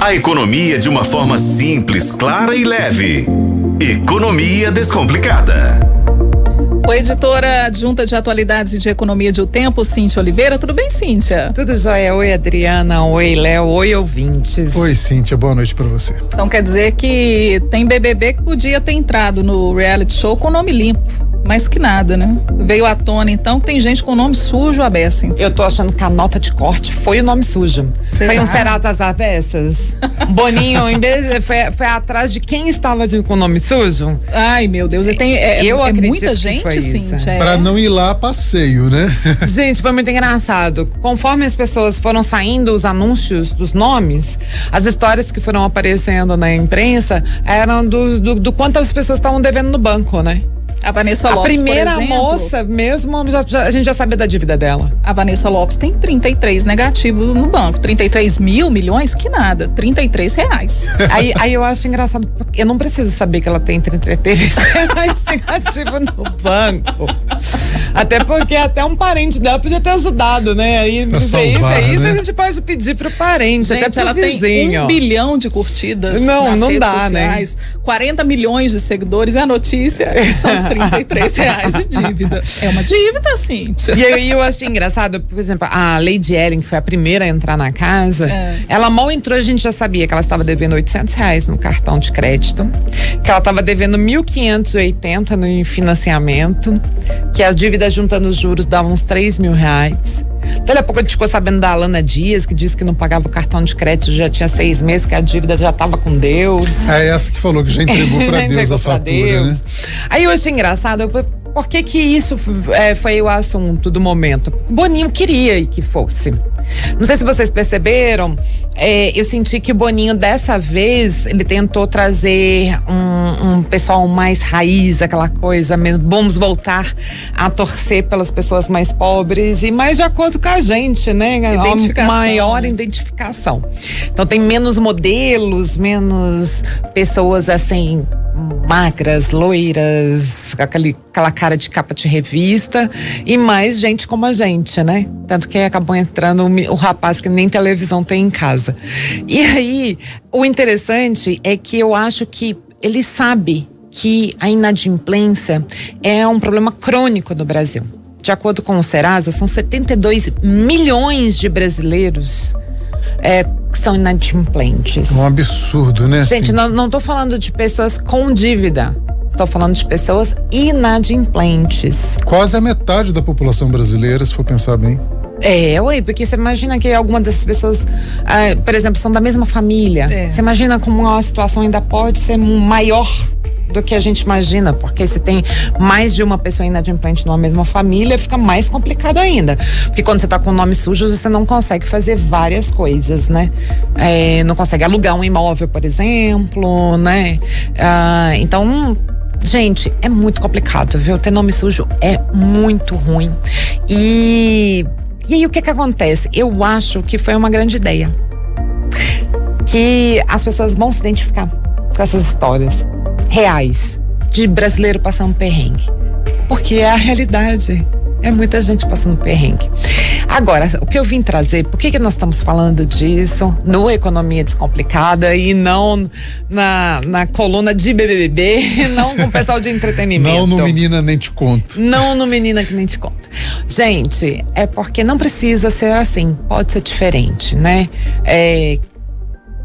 A economia de uma forma simples, clara e leve. Economia Descomplicada. Oi, editora adjunta de atualidades e de economia de O Tempo, Cíntia Oliveira. Tudo bem, Cíntia? Tudo jóia. Oi, Adriana. Oi, Léo. Oi, ouvintes. Oi, Cíntia. Boa noite para você. Então quer dizer que tem BBB que podia ter entrado no reality show com nome limpo mais que nada, né? Veio à tona, então, que tem gente com nome sujo a beça. Então. Eu tô achando que a nota de corte foi o nome sujo. Será? Foi um Serasa Abessas. Boninho, em vez foi, foi atrás de quem estava de, com nome sujo. Ai, meu Deus, e tem, é, eu é muita gente, sim. É. Pra não ir lá passeio, né? Gente, foi muito engraçado. Conforme as pessoas foram saindo os anúncios dos nomes, as histórias que foram aparecendo na imprensa eram do, do, do quanto as pessoas estavam devendo no banco, né? A Vanessa Lopes. A primeira exemplo, moça mesmo, já, já, a gente já sabia da dívida dela. A Vanessa Lopes tem 33 negativo no banco. 33 mil milhões? Que nada. 33 reais. aí, aí eu acho engraçado, porque eu não preciso saber que ela tem 33 reais negativo no banco. Até porque até um parente dela podia ter ajudado, né? Aí pra salvar, isso, é isso né? a gente pode pedir pro parente, gente, até pro ela vizinho. tem um bilhão de curtidas não, nas não redes dá, sociais. Né? 40 milhões de seguidores. É a notícia são os 33 reais de dívida. É uma dívida, Cíntia. E aí eu achei engraçado, por exemplo, a Lady Ellen, que foi a primeira a entrar na casa, é. ela mal entrou, a gente já sabia que ela estava devendo 800 reais no cartão de crédito, que ela estava devendo 1.580 no financiamento, que as dívidas juntando os juros davam uns 3 mil reais. Daí a pouco a gente ficou sabendo da Alana Dias, que disse que não pagava o cartão de crédito já tinha seis meses, que a dívida já estava com Deus. É essa que falou que já entregou para Deus a fatura, Deus. né? Aí eu achei engraçado, eu, por que que isso é, foi o assunto do momento? Boninho queria que fosse. Não sei se vocês perceberam, é, eu senti que o Boninho dessa vez ele tentou trazer um, um, pessoal mais raiz, aquela coisa mesmo. Vamos voltar a torcer pelas pessoas mais pobres e mais de acordo com a gente, né? Identificação. maior identificação. Então tem menos modelos, menos pessoas assim magras, loiras, aquele, aquela cara de capa de revista e mais gente como a gente, né? Tanto que acabou entrando o, o rapaz que nem televisão tem em casa. E aí, o interessante é que eu acho que ele sabe que a inadimplência é um problema crônico no Brasil. De acordo com o Serasa, são 72 milhões de brasileiros é, que são inadimplentes. Um absurdo, né? Gente, não, não tô falando de pessoas com dívida. Estou falando de pessoas inadimplentes. Quase a metade da população brasileira, se for pensar bem. É, ué, porque você imagina que algumas dessas pessoas, ah, por exemplo, são da mesma família. É. Você imagina como uma situação ainda pode ser maior do que a gente imagina, porque se tem mais de uma pessoa inadimplente numa mesma família, fica mais complicado ainda. Porque quando você está com nome sujo, você não consegue fazer várias coisas, né? É, não consegue alugar um imóvel, por exemplo, né? Ah, então, gente, é muito complicado, viu? Ter nome sujo é muito ruim. E, e aí o que que acontece? Eu acho que foi uma grande ideia. Que as pessoas vão se identificar com essas histórias reais de brasileiro passando perrengue. Porque é a realidade. É muita gente passando perrengue. Agora, o que eu vim trazer, por que, que nós estamos falando disso no Economia Descomplicada e não na, na coluna de BBB, não com o pessoal de entretenimento? Não no Menina Nem Te Conto. Não no Menina Que Nem Te Conto. Gente, é porque não precisa ser assim, pode ser diferente, né? É,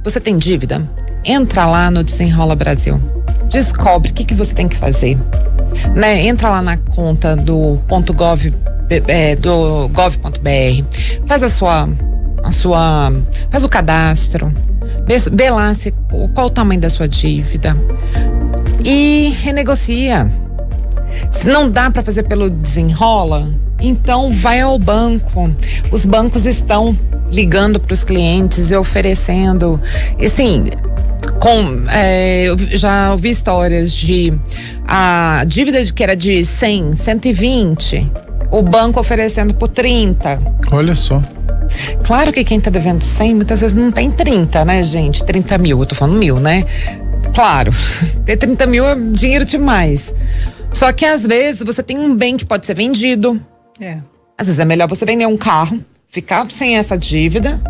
você tem dívida? Entra lá no Desenrola Brasil descobre o que, que você tem que fazer. Né? Entra lá na conta do ponto .gov, é, do gov.br, faz a sua, a sua, faz o cadastro, vê, lá se, qual o tamanho da sua dívida e renegocia. Se não dá para fazer pelo desenrola, então vai ao banco. Os bancos estão ligando para os clientes e oferecendo. Assim, com é, eu já ouvi histórias de a dívida que era de 100, 120, o banco oferecendo por 30. Olha só. Claro que quem tá devendo 100 muitas vezes não tem 30, né, gente? 30 mil, eu tô falando mil, né? Claro, ter 30 mil é dinheiro demais. Só que às vezes você tem um bem que pode ser vendido. É. Às vezes é melhor você vender um carro, ficar sem essa dívida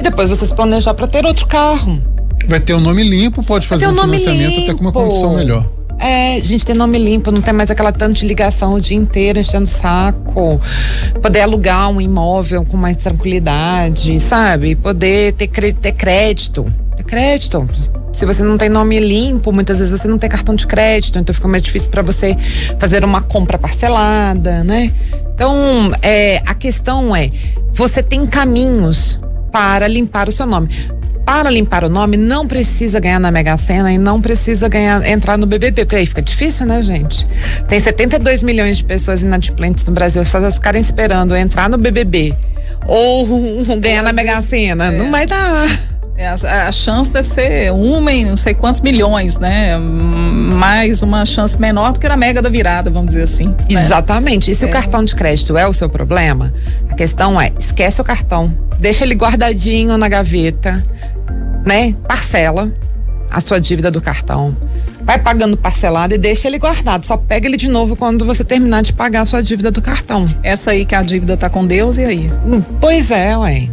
depois você se planejar para ter outro carro. Vai ter um nome limpo, pode fazer um um financiamento até com uma limpo. condição melhor. É, a gente tem nome limpo, não tem mais aquela tanto de ligação o dia inteiro enchendo o saco. Poder alugar um imóvel com mais tranquilidade, sabe? Poder ter, ter crédito. Ter crédito. Se você não tem nome limpo, muitas vezes você não tem cartão de crédito, então fica mais difícil para você fazer uma compra parcelada, né? Então, é, a questão é, você tem caminhos para limpar o seu nome. Para limpar o nome, não precisa ganhar na Mega Sena e não precisa ganhar, entrar no BBB, porque aí fica difícil, né, gente? Tem 72 milhões de pessoas inadimplentes no Brasil. Se elas ficarem esperando entrar no BBB ou ganhar na Mega Sena, é. não vai dar. É, a, a chance deve ser uma em não sei quantos milhões, né? Mais uma chance menor do que na mega da virada, vamos dizer assim. né? Exatamente. E se o cartão de crédito é o seu problema, a questão é: esquece o cartão, deixa ele guardadinho na gaveta, né? Parcela a sua dívida do cartão. Vai pagando parcelado e deixa ele guardado. Só pega ele de novo quando você terminar de pagar a sua dívida do cartão. Essa aí que a dívida tá com Deus, e aí? Hum, Pois é, ué.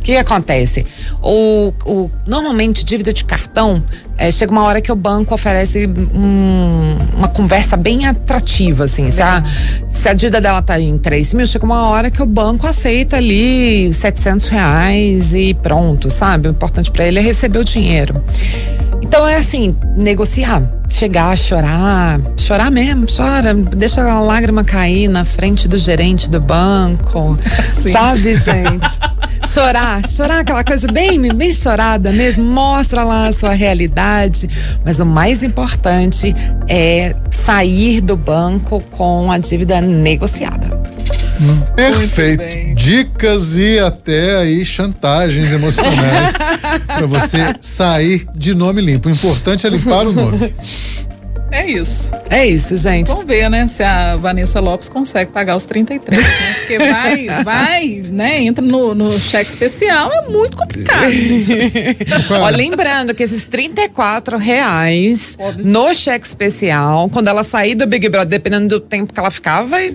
O que acontece? O, o, normalmente, dívida de cartão, eh, chega uma hora que o banco oferece um- uma conversa bem atrativa, assim. Se a, se a dívida dela tá em 3 mil, chega uma hora que o banco aceita ali 700 reais e pronto, sabe? O importante para ele é receber o dinheiro. Então é assim, negociar, chegar, chorar, chorar mesmo, chora, deixa a lágrima cair na frente do gerente do banco, Sim. sabe, gente? Chorar, chorar aquela coisa bem, bem chorada mesmo, mostra lá a sua realidade, mas o mais importante é sair do banco com a dívida negociada. Perfeito. bem. Dicas e até aí chantagens emocionais para você sair de nome limpo. O importante é limpar o nome. É isso. É isso, gente. Vamos ver, né? Se a Vanessa Lopes consegue pagar os 33, né? Porque vai, vai, né? Entra no, no cheque especial, é muito complicado. Ó, lembrando que esses 34 reais Pode. no cheque especial, quando ela sair do Big Brother, dependendo do tempo que ela ficar, vai,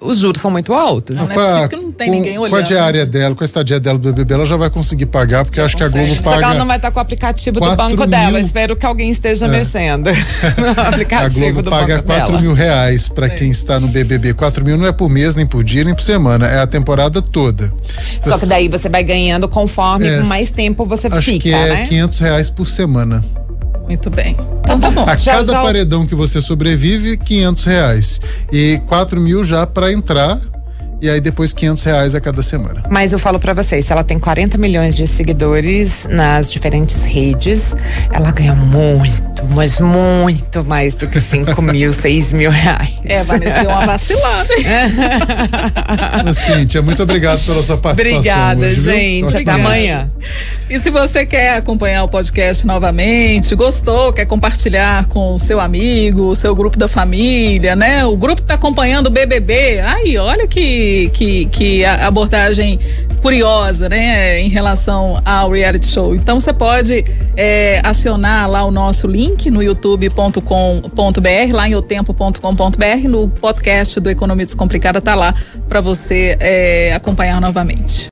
os juros são muito altos. Não, não é Com a- possível que não tem com- ninguém Com a olhando. diária dela, com a estadia dela do BBB, ela já vai conseguir pagar, porque acho que a consegue. Globo Só que ela paga. não vai estar com o aplicativo do 4 banco mil. dela. Espero que alguém esteja mexendo no A aplicativo Globo do paga banco 4 dela. mil reais para quem está no BBB. 4 mil não é por mês, nem por dia, nem por semana. É a temporada toda. Só que daí você vai ganhando conforme É, mais tempo você Acho fica, que é né? 500 reais por semana. Muito bem. Então tá bom. A Já- cada já- paredão que você sobrevive, 500 reais. E 4 mil já para entrar. E aí depois 500 reais a cada semana. Mas eu falo pra vocês, se ela tem 40 milhões de seguidores nas diferentes redes, ela ganha muito, mas muito mais do que 5 mil, 6 mil reais. É, Vanessa deu uma vacilada. Cíntia, muito obrigado pela sua participação. Obrigada, hoje, gente. Até amanhã. E se você quer acompanhar o podcast novamente, gostou, quer compartilhar com o seu amigo, o seu grupo da família, né? O grupo tá acompanhando o BBB. Aí, olha que, que, que a- abordagem curiosa, né? Em relação ao reality show. Então você pode é, acionar lá o nosso link no youtube.com.br, lá em otempo.com.br, no podcast do Economia Descomplicada tá lá para você é, acompanhar novamente.